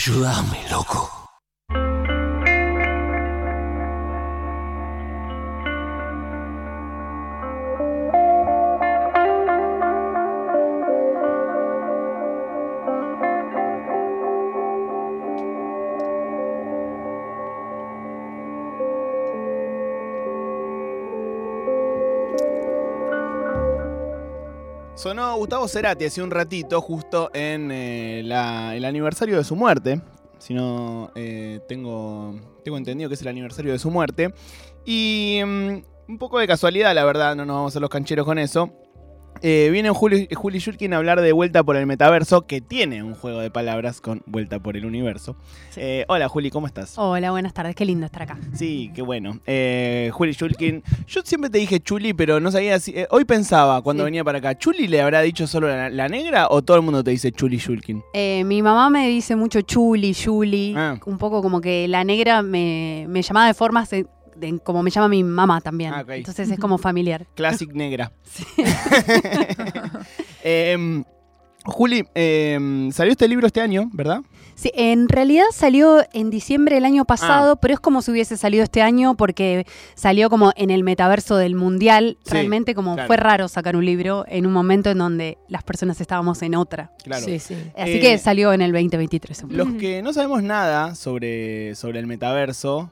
Ayúdame, loco. Sonó Gustavo Cerati hace un ratito, justo en eh, el aniversario de su muerte. Si no, eh, tengo, tengo entendido que es el aniversario de su muerte. Y mm, un poco de casualidad, la verdad, no nos vamos a los cancheros con eso. Eh, viene Juli, Juli Shulkin a hablar de Vuelta por el Metaverso, que tiene un juego de palabras con Vuelta por el Universo. Sí. Eh, hola Juli, ¿cómo estás? Hola, buenas tardes. Qué lindo estar acá. Sí, qué bueno. Eh, Juli Shulkin. Yo siempre te dije Chuli, pero no sabía si. hoy pensaba cuando Sí. venía para acá, ¿Chuli le habrá dicho solo la, la negra o todo el mundo te dice Chuli Shulkin? Mi mamá me dice mucho chuli, chuli. Ah. Un poco como que la negra me, me llamaba de formas de- de- como me llama mi mamá también. Ah. Entonces es como familiar. Classic negra. Em, Juli, em, salió este libro este año, ¿verdad? Sí, en realidad salió en diciembre del año pasado, pero es como si hubiese salido este año porque salió como en el metaverso del mundial. Sí, Realmente como claro. fue raro sacar un libro en un momento en donde las personas estábamos en otra. Claro. Sí, sí. Así Eh, que salió en el 2023. Los que no sabemos nada sobre, sobre el metaverso,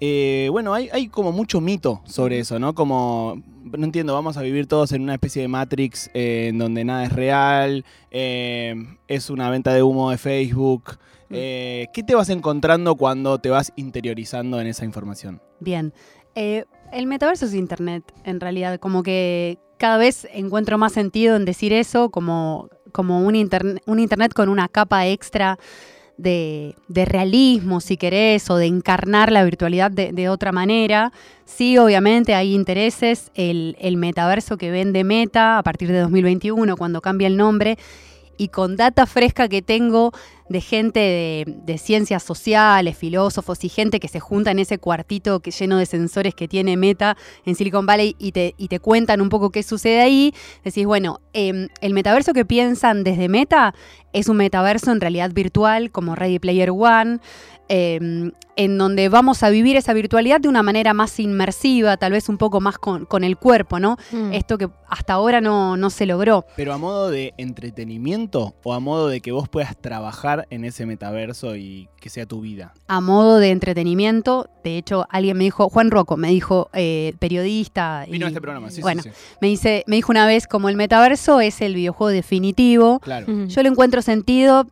eh, bueno, hay, hay como mucho mito sobre eso, ¿no? Como, no entiendo, vamos a vivir todos en una especie de Matrix eh, en donde nada es real, eh, es una venta de humo de Facebook. Eh, ¿Qué te vas encontrando cuando te vas interiorizando en esa información? Bien. El metaverso es Internet, en realidad. Como que cada vez encuentro más sentido en decir eso, como, como un, interne- un Internet con una capa extra de, de realismo, si querés, o de encarnar la virtualidad de, de otra manera. Sí, obviamente hay intereses. El, el metaverso que vende Meta a partir de 2021, cuando cambia el nombre, y con data fresca que tengo de gente de, de ciencias sociales, filósofos y gente que se junta en ese cuartito que, lleno de sensores que tiene Meta en Silicon Valley y te, y te cuentan un poco qué sucede ahí, decís, bueno, em, el metaverso que piensan desde Meta es un metaverso en realidad virtual como Ready Player One, em, en donde vamos a vivir esa virtualidad de una manera más inmersiva, tal vez un poco más con, con el cuerpo, ¿no? Mm. Esto que hasta ahora no, no se logró. ¿Pero a modo de entretenimiento o a modo de que vos puedas trabajar en ese metaverso y que sea tu vida? a modo de entretenimiento. De hecho, alguien me dijo, Juan Rocco, me dijo, eh, periodista. Vino y- a este programa, sí, bueno, sí, sí. Me, dice, me dijo una vez, como el metaverso es el videojuego definitivo, Claro. Mm. yo le encuentro sentido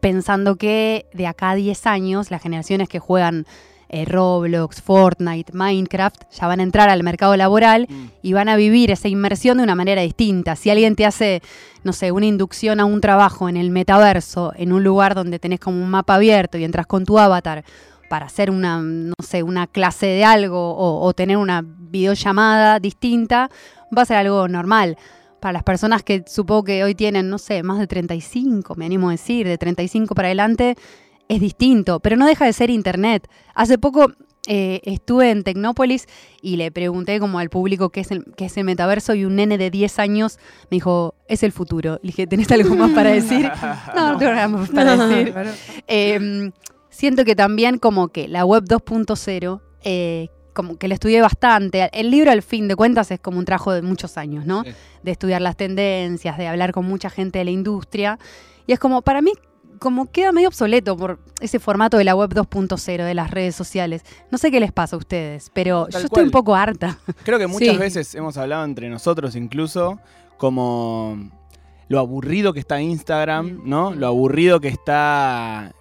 pensando que de acá a 10 años, las generaciones que juegan eh, Roblox, Fortnite, Minecraft, ya van a entrar al mercado laboral Mm. y van a vivir esa inmersión de una manera distinta. Si alguien te hace, no sé, una inducción a un trabajo en el metaverso, en un lugar donde tenés como un mapa abierto y entras con tu avatar para hacer una, no sé, una clase de algo o, o tener una videollamada distinta, va a ser algo normal. Para las personas que supongo que hoy tienen, no sé, más de 35, me animo a decir, de 35 para adelante, es distinto, pero no deja de ser Internet. Hace poco eh, estuve en Tecnópolis y le pregunté como al público qué es, el, qué es el metaverso y un nene de 10 años me dijo, es el futuro. Le dije, ¿tenés algo más para decir? No, no tengo nada más para decir. Eh, siento que también como que la web 2.0, eh, como que la estudié bastante. El libro, al fin de cuentas, es como un trabajo de muchos años, ¿no? Sí. De estudiar las tendencias, de hablar con mucha gente de la industria. Y es como, para mí, como queda medio obsoleto por ese formato de la web 2.0, de las redes sociales. No sé qué les pasa a ustedes, pero Tal yo estoy cual. un poco harta. Creo que muchas Sí. veces hemos hablado entre nosotros incluso como lo aburrido que está Instagram, ¿no? Lo aburrido que está...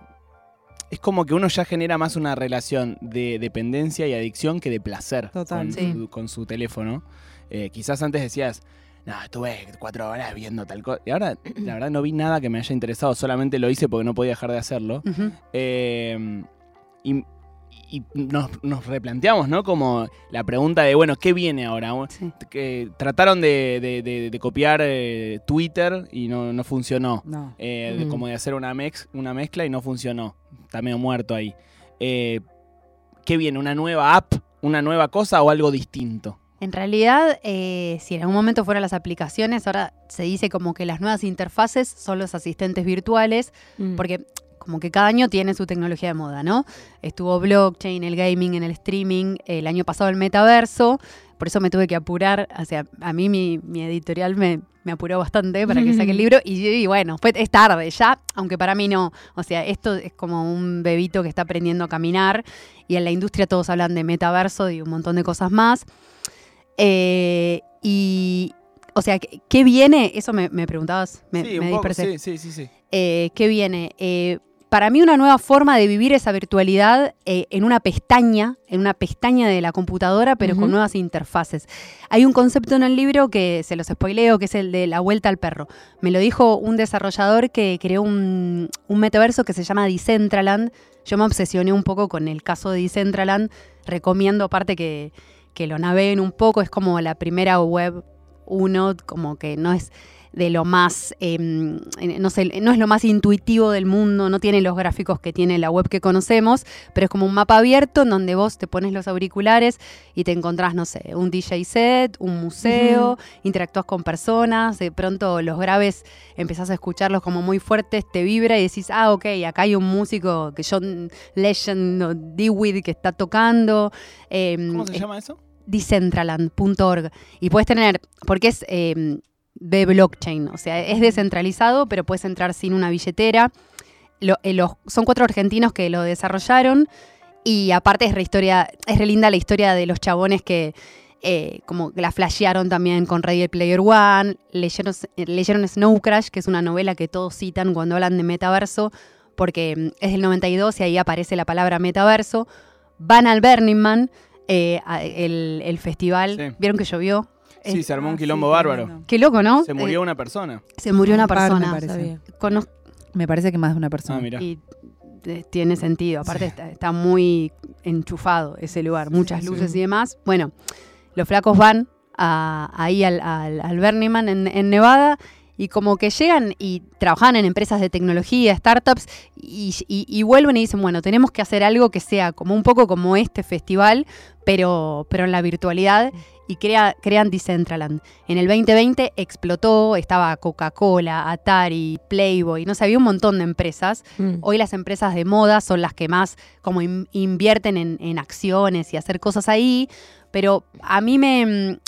Es como que uno ya genera más una relación de dependencia y adicción que de placer Total, con, sí. su, con su teléfono. Eh, quizás antes decías, no, estuve cuatro horas viendo tal cosa. Y ahora, la verdad, no vi nada que me haya interesado, solamente lo hice porque no podía dejar de hacerlo. Eh, y y nos, nos replanteamos, ¿no? Como la pregunta de, bueno, ¿qué viene ahora? Sí. Que trataron de, de- de- de copiar eh, Twitter y no, no funcionó. No. Eh, Mm. como de hacer una, mex- una mezcla y no funcionó. Está medio muerto ahí. Eh, ¿Qué viene? ¿Una nueva app? ¿Una nueva cosa o algo distinto? En realidad, eh, si en algún momento fueran las aplicaciones, ahora se dice como que las nuevas interfaces son los asistentes virtuales, Mm. porque como que cada año tiene su tecnología de moda, ¿no? Estuvo blockchain, el gaming, en el streaming, el año pasado el metaverso, por eso me tuve que apurar, o sea, a mí mi, mi editorial me, me apuró bastante para que saque el libro y, y bueno, fue, es tarde ya, aunque para mí no, o sea, esto es como un bebito que está aprendiendo a caminar y en la industria todos hablan de metaverso y un montón de cosas más. Eh, y, o sea, ¿qué viene? Eso me, me preguntabas, me, sí, me un poco, sí, sí, sí, sí. Eh, ¿Qué viene? Eh, para mí una nueva forma de vivir esa virtualidad eh, en una pestaña, en una pestaña de la computadora, pero con nuevas interfaces. Hay un concepto en el libro que se los spoileo, que es el de la vuelta al perro. Me lo dijo un desarrollador que creó un, un metaverso que se llama Decentraland. Yo me obsesioné un poco con el caso de Decentraland. Recomiendo aparte que, que lo naveguen un poco. Es como la primera web 1, como que no es de lo más, eh, no sé, no es lo más intuitivo del mundo, no tiene los gráficos que tiene la web que conocemos, pero es como un mapa abierto en donde vos te pones los auriculares y te encontrás, no sé, un DJ set, un museo, interactúas con personas, de pronto los graves empezás a escucharlos como muy fuertes, te vibra y decís, ah, ok, acá hay un músico que John Legend o Dewey que está tocando. eh, ¿Cómo se es- llama eso? decentraland.org y puedes tener, porque es eh, de blockchain, o sea, es descentralizado, pero puedes entrar sin una billetera. Eh, los, son cuatro argentinos que lo desarrollaron y aparte es re, es re linda la historia de los chabones que eh, como la flashearon también con Ready Player One, leyeron, leyeron Snow Crash, que es una novela que todos citan cuando hablan de metaverso, porque mm, es del 92 y ahí aparece la palabra metaverso. Van al Burning Man, eh, el, el festival. Sí. ¿Vieron que llovió? Sí, se armó un Ah, sí, quilombo bárbaro. Qué loco, ¿no? Se murió Eh, una persona. se murió una Un par, me persona. parece. Conoz- Me parece que más de una persona. Ah, mira. y eh, tiene sentido. Aparte está, está muy enchufado ese lugar, muchas sí. luces y demás. Bueno, los flacos van a- ahí al, al, al Burning Man en, en Nevada y como que llegan y trabajan en empresas de tecnología, startups, y, y- y vuelven y dicen, bueno, tenemos que hacer algo que sea como un poco como este festival, pero, pero en la virtualidad. Y crea, crean Decentraland. En el 2020 explotó, estaba Coca-Cola, Atari, Playboy, no sé, había un montón de empresas. Mm. Hoy las empresas de moda son las que más como in- invierten en, en acciones y hacer cosas ahí, pero a mí me,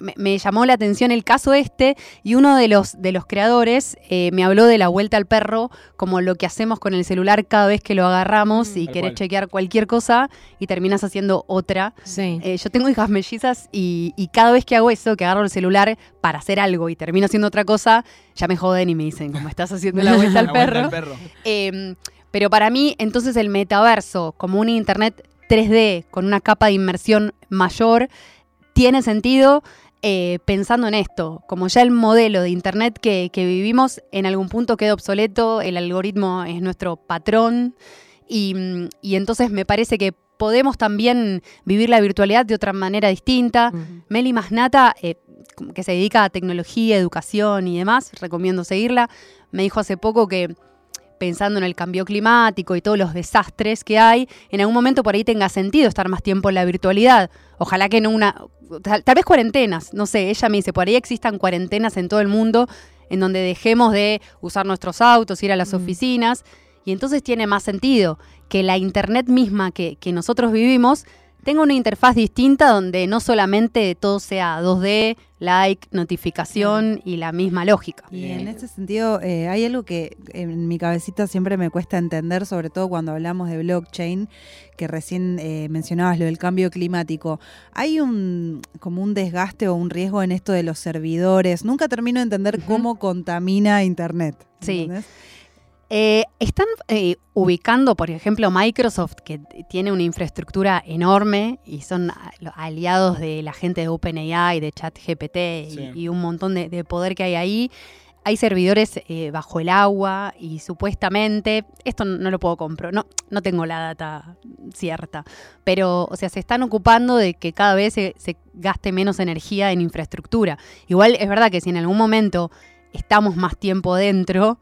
me, me llamó la atención el caso este y uno de los, de los creadores eh, me habló de la vuelta al perro como lo que hacemos con el celular cada vez que lo agarramos y Tal querés cual. chequear cualquier cosa y terminas haciendo otra. Sí. Eh, yo tengo hijas mellizas y, y cada vez que hago eso, que agarro el celular para hacer algo y termino haciendo otra cosa, ya me joden y me dicen, como estás haciendo la vuelta al La vuelta perro. al perro. Eh, pero para mí, entonces, el metaverso, como un internet 3D con una capa de inmersión mayor, tiene sentido eh, pensando en esto. Como ya el modelo de internet que, que vivimos en algún punto queda obsoleto, el algoritmo es nuestro patrón. Y, mm, y entonces me parece que podemos también vivir la virtualidad de otra manera distinta. Meli Masnata, eh, que se dedica a tecnología, educación y demás, recomiendo seguirla, me dijo hace poco que pensando en el cambio climático y todos los desastres que hay, en algún momento por ahí tenga sentido estar más tiempo en la virtualidad. Ojalá que no una... Tal, tal vez cuarentenas, no sé, ella me dice, por ahí existan cuarentenas en todo el mundo en donde dejemos de usar nuestros autos, ir a las Mm. oficinas, y entonces tiene más sentido que la Internet misma que, que nosotros vivimos tenga una interfaz distinta donde no solamente todo sea 2D, like, notificación y la misma lógica. Y en ese sentido, eh, hay algo que en mi cabecita siempre me cuesta entender, sobre todo cuando hablamos de blockchain, que recién eh, mencionabas lo del cambio climático. Hay un como un desgaste o un riesgo en esto de los servidores. Nunca termino de entender cómo contamina Internet. Sí. Eh, están eh, ubicando, por ejemplo, Microsoft, que tiene una infraestructura enorme y son a- lo- aliados de la gente de OpenAI, de ChatGPT y, Sí. y un montón de, de poder que hay ahí. Hay servidores eh, bajo el agua y supuestamente, esto no, no lo puedo comprobar, no, no tengo la data cierta, pero o sea, se están ocupando de que cada vez se, se gaste menos energía en infraestructura. Igual es verdad que si en algún momento estamos más tiempo dentro,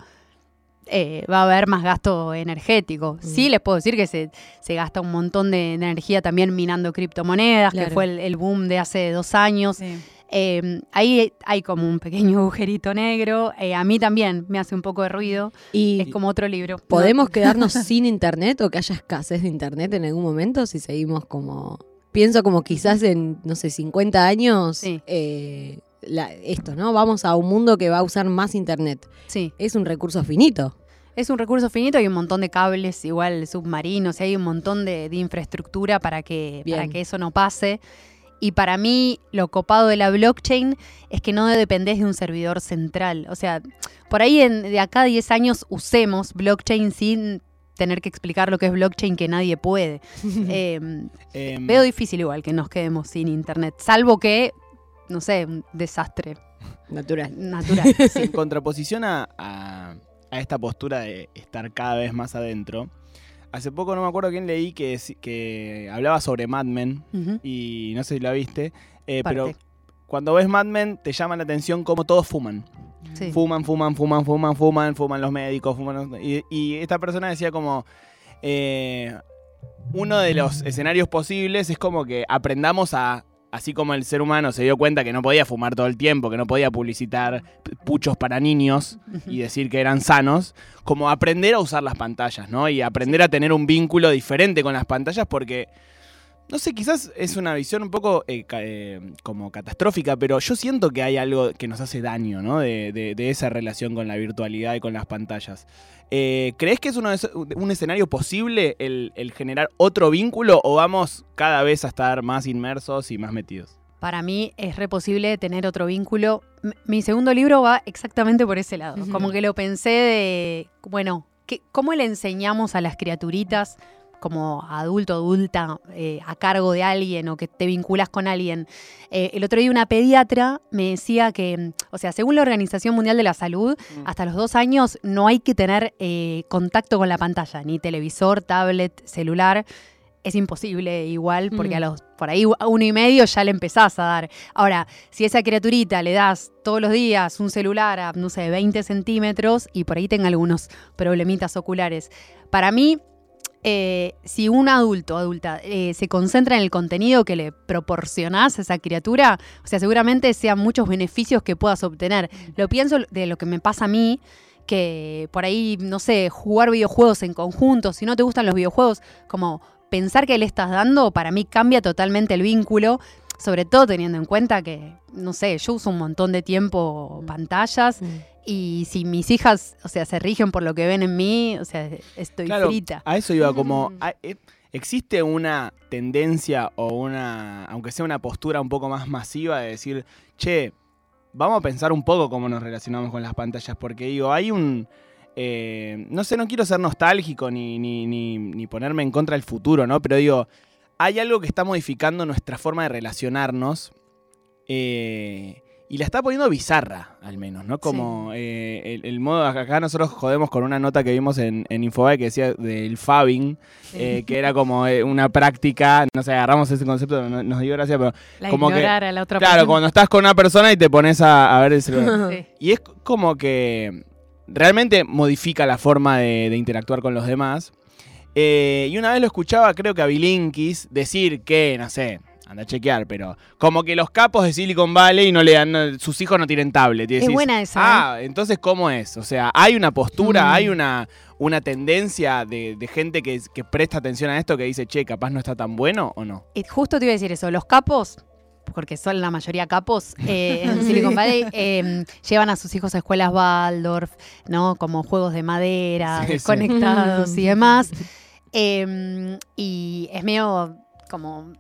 eh, va a haber más gasto energético. Sí, les puedo decir que se, se gasta un montón de, de energía también minando criptomonedas, que fue el, el boom de hace dos años. Sí. Eh, ahí hay como un pequeño agujerito negro. Eh, a mí también me hace un poco de ruido. Y Es como otro libro. ¿Podemos quedarnos sin internet o que haya escasez de internet en algún momento si seguimos como... Pienso como quizás en, no sé, 50 años, Sí. La- esto, ¿no? Vamos a un mundo que va a usar más internet. Sí. Es un recurso finito. Es un recurso finito, hay un montón de cables, igual submarinos, y hay un montón de, de infraestructura para que, Bien. para que eso no pase. Y para mí, lo copado de la blockchain es que no dependés de un servidor central. O sea, por ahí en- de acá a 10 años usemos blockchain sin tener que explicar lo que es blockchain que nadie puede. Eh, Em, veo difícil igual que nos quedemos sin internet, salvo que, no sé, un desastre Natural. natural. sí. en contraposición a, a- a esta postura de estar cada vez más adentro, hace poco no me acuerdo quién leí que, que hablaba sobre Mad Men, y no sé si la viste, eh, pero cuando ves Mad Men te llama la atención cómo todos fuman. Sí. Fuman, fuman, fuman, fuman, fuman, fuman los médicos, fuman los- y, y esta persona decía como... eh, uno de los escenarios posibles es como que aprendamos a... Así como el ser humano se dio cuenta que no podía fumar todo el tiempo, que no podía publicitar puchos para niños y decir que eran sanos, como aprender a usar las pantallas, ¿no? Y aprender a tener un vínculo diferente con las pantallas porque, no sé, quizás es una visión un poco eh, ca- eh, como catastrófica, pero yo siento que hay algo que nos hace daño, ¿no? De, de- de esa relación con la virtualidad y con las pantallas. Eh, ¿Crees que es uno de esos- un escenario posible el, el generar otro vínculo o vamos cada vez a estar más inmersos y más metidos? Para mí es re posible tener otro vínculo. M- Mi segundo libro va exactamente por ese lado. Como que lo pensé de, bueno, ¿qué- ¿cómo le enseñamos a las criaturitas como adulto, adulta, eh, a cargo de alguien o que te vinculas con alguien? Eh, el otro día una pediatra me decía que, o sea, según la Organización Mundial de la Salud, Mm. hasta los dos años no hay que tener eh, contacto con la pantalla, ni televisor, tablet, celular. Es imposible igual, porque a Mm. los por ahí a uno y medio ya le empezás a dar. Ahora, si a esa criaturita le das todos los días un celular a, no sé, 20 centímetros y por ahí tenga algunos problemitas oculares, para mí, eh, si un adulto adulta eh, se concentra en el contenido que le proporcionás a esa criatura, o sea, seguramente sean muchos beneficios que puedas obtener. Lo pienso de lo que me pasa a mí, que por ahí, no sé, jugar videojuegos en conjunto, si no te gustan los videojuegos, como pensar que le estás dando, para mí cambia totalmente el vínculo, sobre todo teniendo en cuenta que, no sé, yo uso un montón de tiempo pantallas y si mis hijas, o sea, se rigen por lo que ven en mí, o sea, estoy Claro, frita. A eso iba como... Mm. a- eh, ¿Existe una tendencia o una, aunque sea una postura un poco más masiva de decir, che, vamos a pensar un poco cómo nos relacionamos con las pantallas? Porque digo, hay un... eh, no sé, no quiero ser nostálgico ni, ni, ni, ni ponerme en contra del futuro, ¿no? Pero digo, hay algo que está modificando nuestra forma de relacionarnos eh, y la está poniendo bizarra, al menos, ¿no? Como eh, el, el modo, acá nosotros jodemos con una nota que vimos en, en Infobae que decía del fabbing, eh, que era como una práctica, no sé, agarramos ese concepto, no- nos dio gracia, pero La como que- a la otra claro, persona. cuando estás con una persona y te pones a, a ver el celular. Sí. Y es como que realmente modifica la forma de, de interactuar con los demás. Eh, y una vez lo escuchaba, creo que a Bilinkis, decir que, no sé, anda a chequear, pero como que los capos de Silicon Valley no le dan, no- sus hijos no tienen tablet. Y Es decís, buena esa, Ah, entonces, ¿cómo es? O sea, hay una postura, Mm. hay una, una tendencia de, de gente que, que presta atención a esto que dice, che, capaz no está tan bueno o no. Eh, justo te iba a decir eso, los capos, porque son la mayoría capos eh, en Silicon Valley, eh, llevan a sus hijos a escuelas Waldorf, ¿no? Como juegos de madera, Sí, sí. desconectados y demás. Eh, y es medio como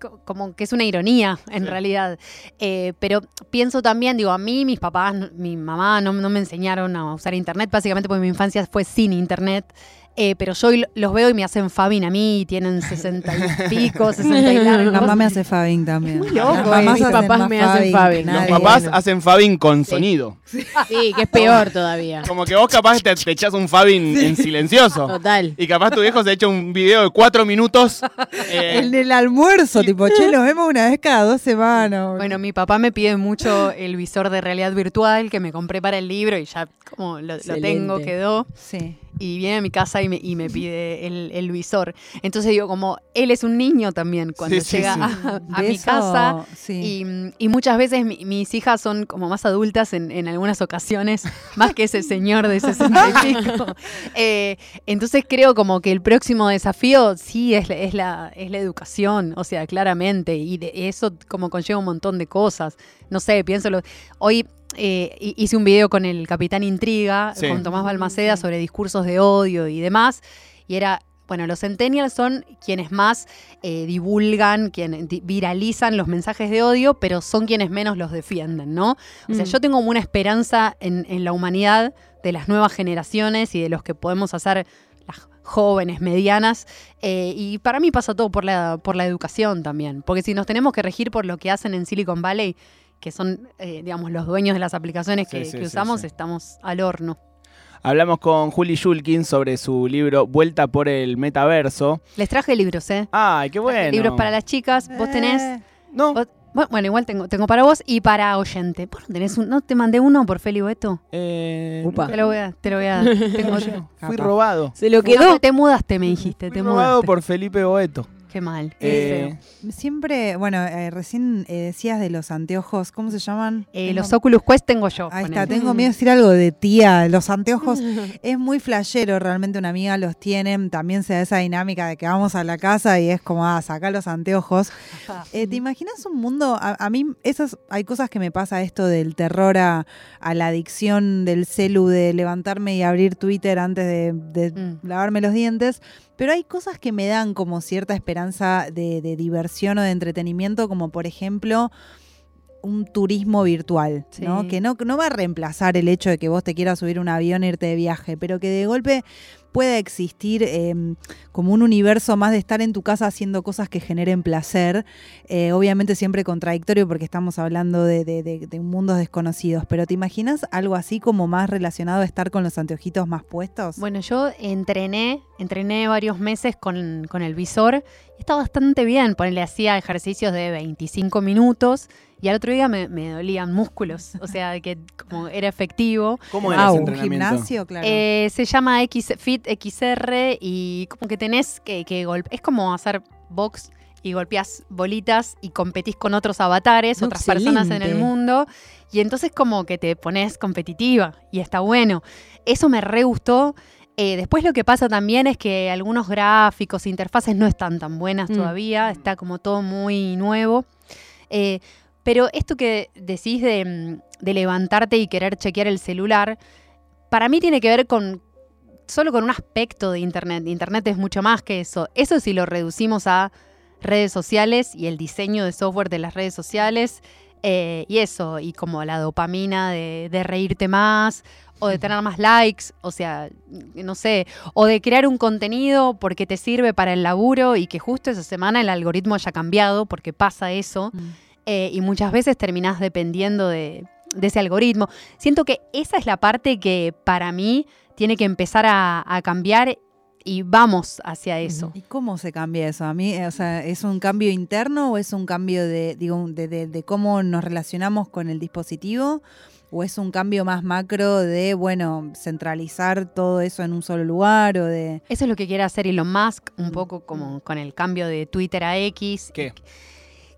co- como que es una ironía en Sí. realidad. Eh, pero pienso también, digo, a mí mis papás, mi mamá no, no me enseñaron a usar internet, básicamente porque mi infancia fue sin internet. Eh, pero yo los veo y me hacen Fabin a mí, tienen 60 y pico, 60 y Mi largos. mamá me hace fabbing también. Muy loco, Las mamás mis papás me hacen fabbing. que Los papás bueno. hacen fabbing con Sí. sonido. Sí, que es peor todavía. Como que vos capaz te, te echás un fabbing en silencioso. Total. Y capaz tu viejo se echa un video de cuatro minutos. eh, En el almuerzo, tipo, che, nos vemos una vez cada dos semanas. Bueno, mi papá me pide mucho el visor de realidad virtual que me compré para el libro y ya como lo, lo tengo, quedó. sí. Y viene a mi casa y y me, y me pide el, el visor. Entonces digo, como él es un niño también cuando Sí, llega sí. a, mi eso, casa. sí. Y, y muchas veces mi- mis hijas son como más adultas en, en algunas ocasiones, más que ese señor de 60 y pico. Eh, entonces creo como que el próximo desafío sí es, la- es, la, es la educación, o sea, claramente. Y de eso como conlleva un montón de cosas. No sé, pienso, lo- hoy eh, hi- hice un video con el Capitán Intriga, Sí. con Tomás Balmaceda, sobre discursos de odio y demás. Y era, bueno, los centennials son quienes más eh, divulgan, quienes viralizan los mensajes de odio, pero son quienes menos los defienden, ¿no? O sea, Mm. yo tengo como una esperanza en, en la humanidad de las nuevas generaciones y de los que podemos hacer las jóvenes, medianas, eh, y para mí pasa todo por la, por la educación también, porque si nos tenemos que regir por lo que hacen en Silicon Valley, que son, eh, digamos, los dueños de las aplicaciones que, Sí, sí, que sí, usamos, sí. estamos al horno. Hablamos con Juli Shulkin sobre su libro Vuelta por el Metaverso. Les traje libros, ¿eh? Ay, qué bueno. Libros para las chicas, vos tenés... Eh, No, vos- bueno, igual tengo, tengo para vos y para oyente. ¿Vos no tenés un, no te mandé uno por Feli Boeto? eh, Upa. Te lo voy a, te lo voy a dar. Tengo yo. fui robado. Se lo No, quedó. te mudaste, me dijiste, Fui te robado mudaste. por Felipe Boeto. Qué mal. qué Eh. Siempre, bueno, eh, recién eh, decías de los anteojos, ¿cómo se llaman? Eh, los Oculus Quest tengo yo. Ahí está, tengo miedo de decir algo de tía. Los anteojos es muy flashero, realmente una amiga los tiene. También se da esa dinámica de que vamos a la casa y es como, ah, saca los anteojos. Eh, ¿Te imaginas un mundo? A, a mí, esas, hay cosas que me pasa esto del terror a, a la adicción del celu, de levantarme y abrir Twitter antes de, de Mm. lavarme los dientes. Pero hay cosas que me dan como cierta esperanza de, de diversión o de entretenimiento, como por ejemplo un turismo virtual, ¿no? Que no, no va a reemplazar el hecho de que vos te quieras subir un avión e irte de viaje, pero que de golpe pueda existir eh, como un universo más de estar en tu casa haciendo cosas que generen placer. Eh, obviamente siempre contradictorio porque estamos hablando de, de- de- de mundos desconocidos, pero ¿te imaginas algo así como más relacionado a estar con los anteojitos más puestos? Bueno, yo entrené, entrené varios meses con, con el visor y está bastante bien. Ponele, hacía ejercicios de 25 minutos y al otro día me, me dolían músculos. O sea, que como era efectivo. ¿Cómo era ah, ese un gimnasio, claro. Eh, se llama X, Fit XR y como que tenés que, que golpe- Es como hacer box y golpeás bolitas y competís con otros avatares, No, otras personas en el mundo. Y entonces como que te pones competitiva y está bueno. Eso me re gustó. Eh, después lo que pasa también es que algunos gráficos, interfaces no están tan buenas Mm. todavía, está como todo muy nuevo. Eh, pero esto que decís de, mm, de levantarte y querer chequear el celular, para mí tiene que ver con solo con un aspecto de Internet. Internet es mucho más que eso. Eso si lo reducimos a redes sociales y el diseño de software de las redes sociales eh, y eso, y como la dopamina de, de reírte más o de tener más likes, o sea, no sé, o de crear un contenido porque te sirve para el laburo y que justo esa semana el algoritmo haya cambiado porque pasa eso Mm. eh, y muchas veces terminás dependiendo de, de ese algoritmo. Siento que esa es la parte que para mí tiene que empezar a, a cambiar y vamos hacia eso. ¿Y cómo se cambia eso? A mí, o sea, ¿es un cambio interno o es un cambio de, digo, de, de- de cómo nos relacionamos con el dispositivo? ¿O es un cambio más macro de, bueno, centralizar todo eso en un solo lugar o de... Eso es lo que quiere hacer Elon Musk, un Mm. poco como con el cambio de Twitter a X. ¿Qué?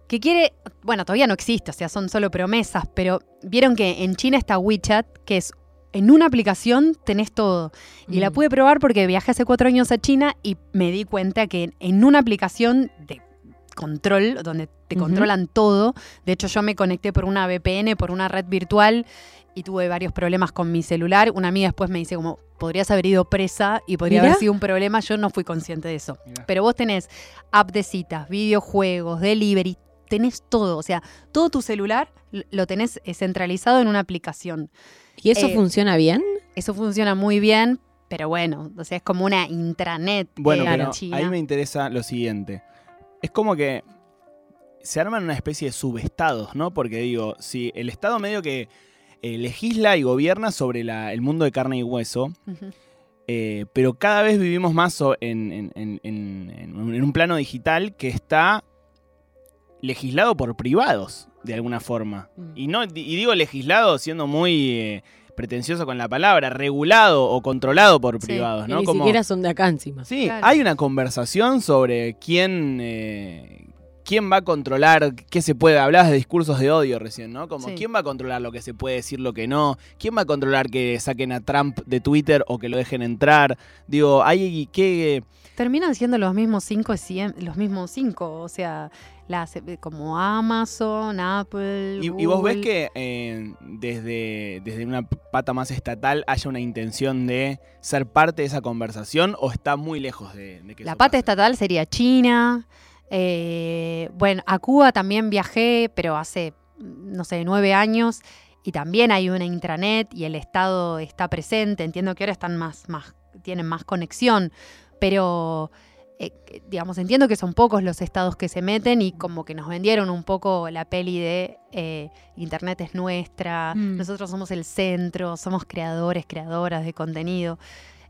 Que quiere, bueno, todavía no existe, o sea, son solo promesas, pero vieron que en China está WeChat, que es en una aplicación tenés todo. Y la Mm. pude probar porque viajé hace cuatro años a China y me di cuenta que en una aplicación de control, donde te controlan todo, de hecho yo me conecté por una VPN, por una red virtual y tuve varios problemas con mi celular. Una amiga después me dice como, podrías haber ido presa y podría Mirá. haber sido un problema, yo no fui consciente de eso. Mirá. Pero vos tenés app de citas, videojuegos, delivery, tenés todo, o sea, todo tu celular lo tenés centralizado en una aplicación. ¿Y eso Eh, funciona bien? Eso funciona muy bien, pero bueno, o sea, es como una intranet Bueno, eh, pero China. ahí me interesa lo siguiente. Es como que se arman una especie de subestados, ¿no? Porque digo, si el Estado medio que eh, legisla y gobierna sobre la- el mundo de carne y hueso, eh, pero cada vez vivimos más so- en, en- en- en- en un- en un plano digital que está legislado por privados, de alguna forma. Mm. Y, no, y digo legislado siendo muy eh, pretencioso con la palabra, regulado o controlado por Sí, privados, ¿no? ni Como- siquiera son de acá encima. Sí, Claro. hay una conversación sobre quién, eh, quién va a controlar qué se puede. Hablabas de discursos de odio recién, ¿no? Como Sí. quién va a controlar lo que se puede decir, lo que no. ¿Quién va a controlar que saquen a Trump de Twitter o que lo dejen entrar? Digo, hay que... Terminan siendo los mismos cinco, los mismos cinco, o sea, las, eh, como Amazon, Apple. Y, y vos ves que eh, desde, desde una pata más estatal haya una intención de ser parte de esa conversación o está muy lejos de, de que La pata pase? estatal sería China. eh, bueno, a Cuba también viajé, pero hace, no sé, nueve años. Y también hay una intranet y el Estado está presente. Entiendo que ahora están más, más, tienen más conexión. Pero, eh, digamos, entiendo que son pocos los estados que se meten y como que nos vendieron un poco la peli de eh, Internet es nuestra, Mm. nosotros somos el centro, somos creadores, creadoras de contenido.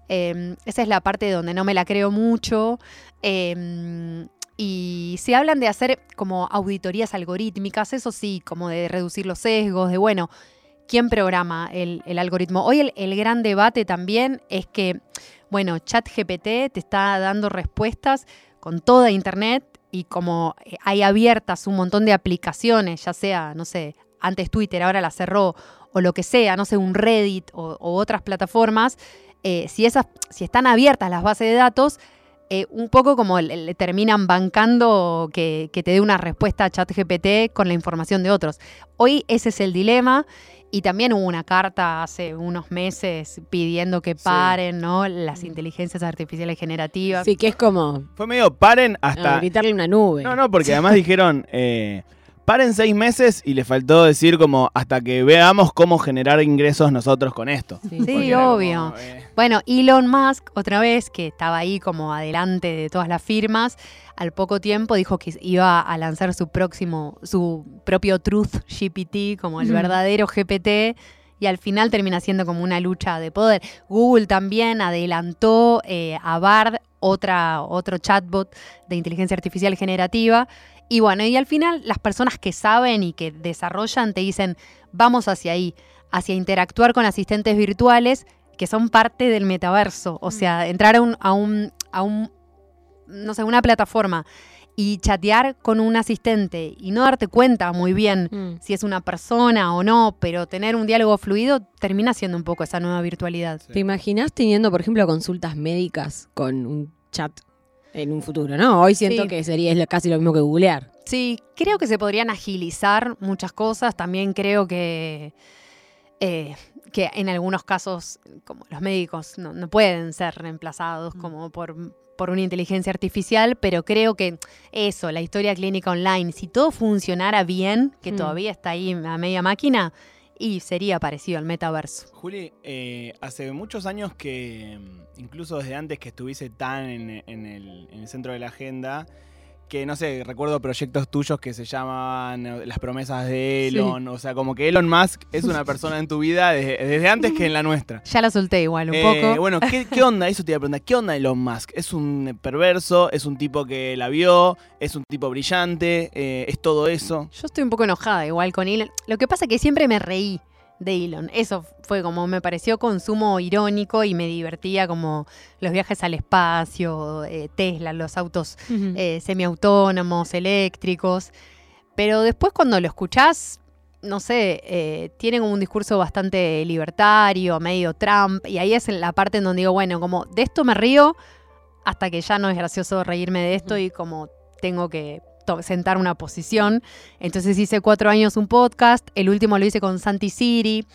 Eh, esa es la parte donde no me la creo mucho. Eh, y se hablan de hacer como auditorías algorítmicas, eso sí, como de reducir los sesgos, de bueno, ¿quién programa el, el algoritmo? Hoy el, el gran debate también es que, bueno, ChatGPT te está dando respuestas con toda Internet y como eh, hay abiertas un montón de aplicaciones, ya sea, no sé, antes Twitter, ahora la cerró, o lo que sea, no sé, un Reddit o, otras plataformas, eh, si, esas, si están abiertas las bases de datos, eh, un poco como le, le terminan bancando que, que te dé una respuesta a ChatGPT con la información de otros. Hoy ese es el dilema. Y también hubo una carta hace unos meses pidiendo que Sí. paren ¿no? las inteligencias artificiales generativas. Sí, que es como Fue medio paren ah, hasta... gritarle a una nube. No, no, porque además dijeron, eh, paren seis meses y le faltó decir como hasta que veamos cómo generar ingresos nosotros con esto. Sí. Obvio. como, eh, Bueno, Elon Musk, otra vez, que estaba ahí como adelante de todas las firmas, al poco tiempo dijo que iba a lanzar su próximo, su propio Truth GPT, como el verdadero GPT, y al final termina siendo como una lucha de poder. Google también adelantó eh, a Bard, otra, otro chatbot de inteligencia artificial generativa. Y bueno, y al final las personas que saben y que desarrollan te dicen, vamos hacia ahí, hacia interactuar con asistentes virtuales que son parte del metaverso. O sea, entrar a un, a un, a un no sé, una plataforma y chatear con un asistente y no darte cuenta muy bien Mm. si es una persona o no, pero tener un diálogo fluido termina siendo un poco esa nueva virtualidad. Sí. ¿Te imaginas teniendo, por ejemplo, consultas médicas con un chat en un futuro, no? Hoy siento Sí. que sería es casi lo mismo que googlear. Sí, creo que se podrían agilizar muchas cosas. También creo que, eh, que en algunos casos, como los médicos, no, no pueden ser reemplazados Mm. como por, por una inteligencia artificial, pero creo que eso, la historia clínica online, si todo funcionara bien, que Mm. todavía está ahí a media máquina, y sería parecido al metaverso. Juli, eh, hace muchos años que, mm, incluso desde antes que estuviese tan en, el, en el centro de la agenda, que no sé, recuerdo proyectos tuyos que se llamaban eh, Las promesas de Sí. Elon, o sea, como que Elon Musk es una persona en tu vida desde, desde antes que en la nuestra. Ya la solté igual un Eh, poco. Bueno, ¿qué, qué onda? Eso te iba a preguntar. ¿Qué onda Elon Musk? ¿Es un perverso? ¿Es un tipo que la vio? ¿Es un tipo brillante? Eh, ¿Es todo eso? Yo estoy un poco enojada igual con Elon. Lo que pasa es que siempre me reí de Elon. Eso fue como me pareció consumo irónico y me divertía como los viajes al espacio, eh, Tesla, los autos eh, semiautónomos, eléctricos. Pero después cuando lo escuchás, no sé, eh, tiene como un discurso bastante libertario, medio Trump, y ahí es la parte en donde digo, bueno, como de esto me río hasta que ya no es gracioso reírme de esto y como tengo que sentar una posición. Entonces hice cuatro años un podcast, el último lo hice con Santi Siri,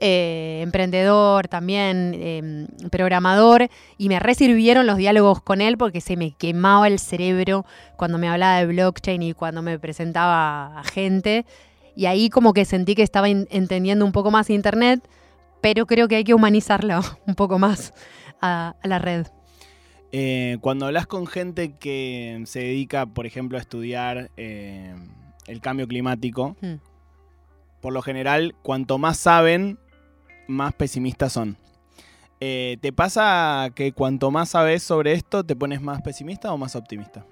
eh, emprendedor también, eh, programador, y me resirvieron los diálogos con él porque se me quemaba el cerebro cuando me hablaba de blockchain y cuando me presentaba a gente. Y ahí como que sentí que estaba entendiendo un poco más Internet, pero creo que hay que humanizarlo un poco más a la red. Eh, cuando hablas con gente que se dedica, por ejemplo, a estudiar eh, el cambio climático, Mm. por lo general, cuanto más saben, más pesimistas son. Eh, ¿Te pasa que cuanto más sabes sobre esto, te pones más pesimista o más optimista?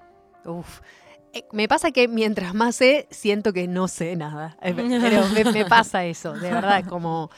Uf. Me pasa que mientras más sé, siento que no sé nada. Pero me, me pasa eso, de verdad, como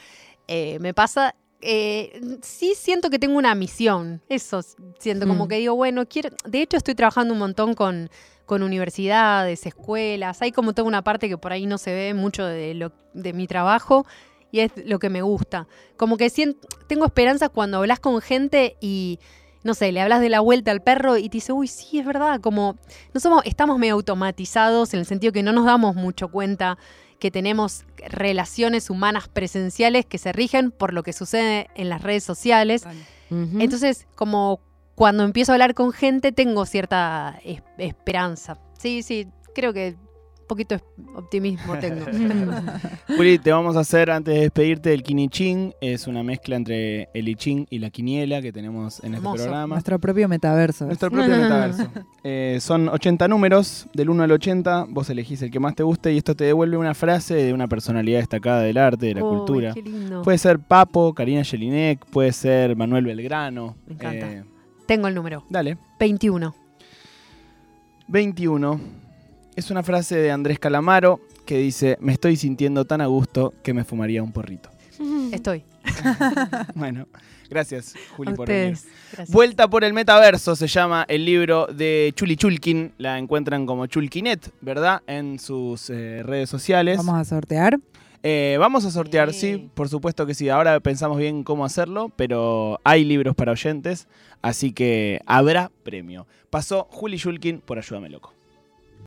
eh, me pasa. Eh, sí siento que tengo una misión. Eso siento como Mm. que digo, bueno, quiero. De hecho, estoy trabajando un montón con, con universidades, escuelas. Hay como toda una parte que por ahí no se ve mucho de, lo, de mi trabajo y es lo que me gusta. Como que sien- tengo esperanza cuando hablas con gente y, no sé, le hablas de la vuelta al perro y te dice, uy, sí, es verdad, como no somos, estamos medio automatizados en el sentido que no nos damos mucho cuenta que tenemos relaciones humanas presenciales que se rigen por lo que sucede en las redes sociales. Entonces, como cuando empiezo a hablar con gente, tengo cierta es- esperanza. Sí, sí, creo que poquito optimismo tengo. Juli, te vamos a hacer antes de despedirte el Kinichín. Es una mezcla entre el I Ching y la quiniela que tenemos en este Hermoso. programa. Nuestro propio metaverso. Nuestro propio metaverso. Eh, son 80 números, del 1 al 80. Vos elegís el que más te guste y esto te devuelve una frase de una personalidad destacada del arte, de la cultura. qué lindo. Puede ser Papo, Karina Jelinek, puede ser Manuel Belgrano. Me encanta. Eh, Tengo el número, dale. 21. 21. Es una frase de Andrés Calamaro que dice: Me estoy sintiendo tan a gusto que me fumaría un porrito. Estoy. Bueno, gracias, Juli, A por venir. Gracias. Vuelta por el metaverso se llama el libro de Chuli Chulkin. La encuentran como Chulkinet, ¿verdad? En sus eh, redes sociales. Vamos a sortear. Eh, vamos a sortear, Sí. sí, por supuesto que sí. Ahora pensamos bien cómo hacerlo, pero hay libros para oyentes, así que habrá premio. Pasó Juli Chulkin por Ayúdame Loco.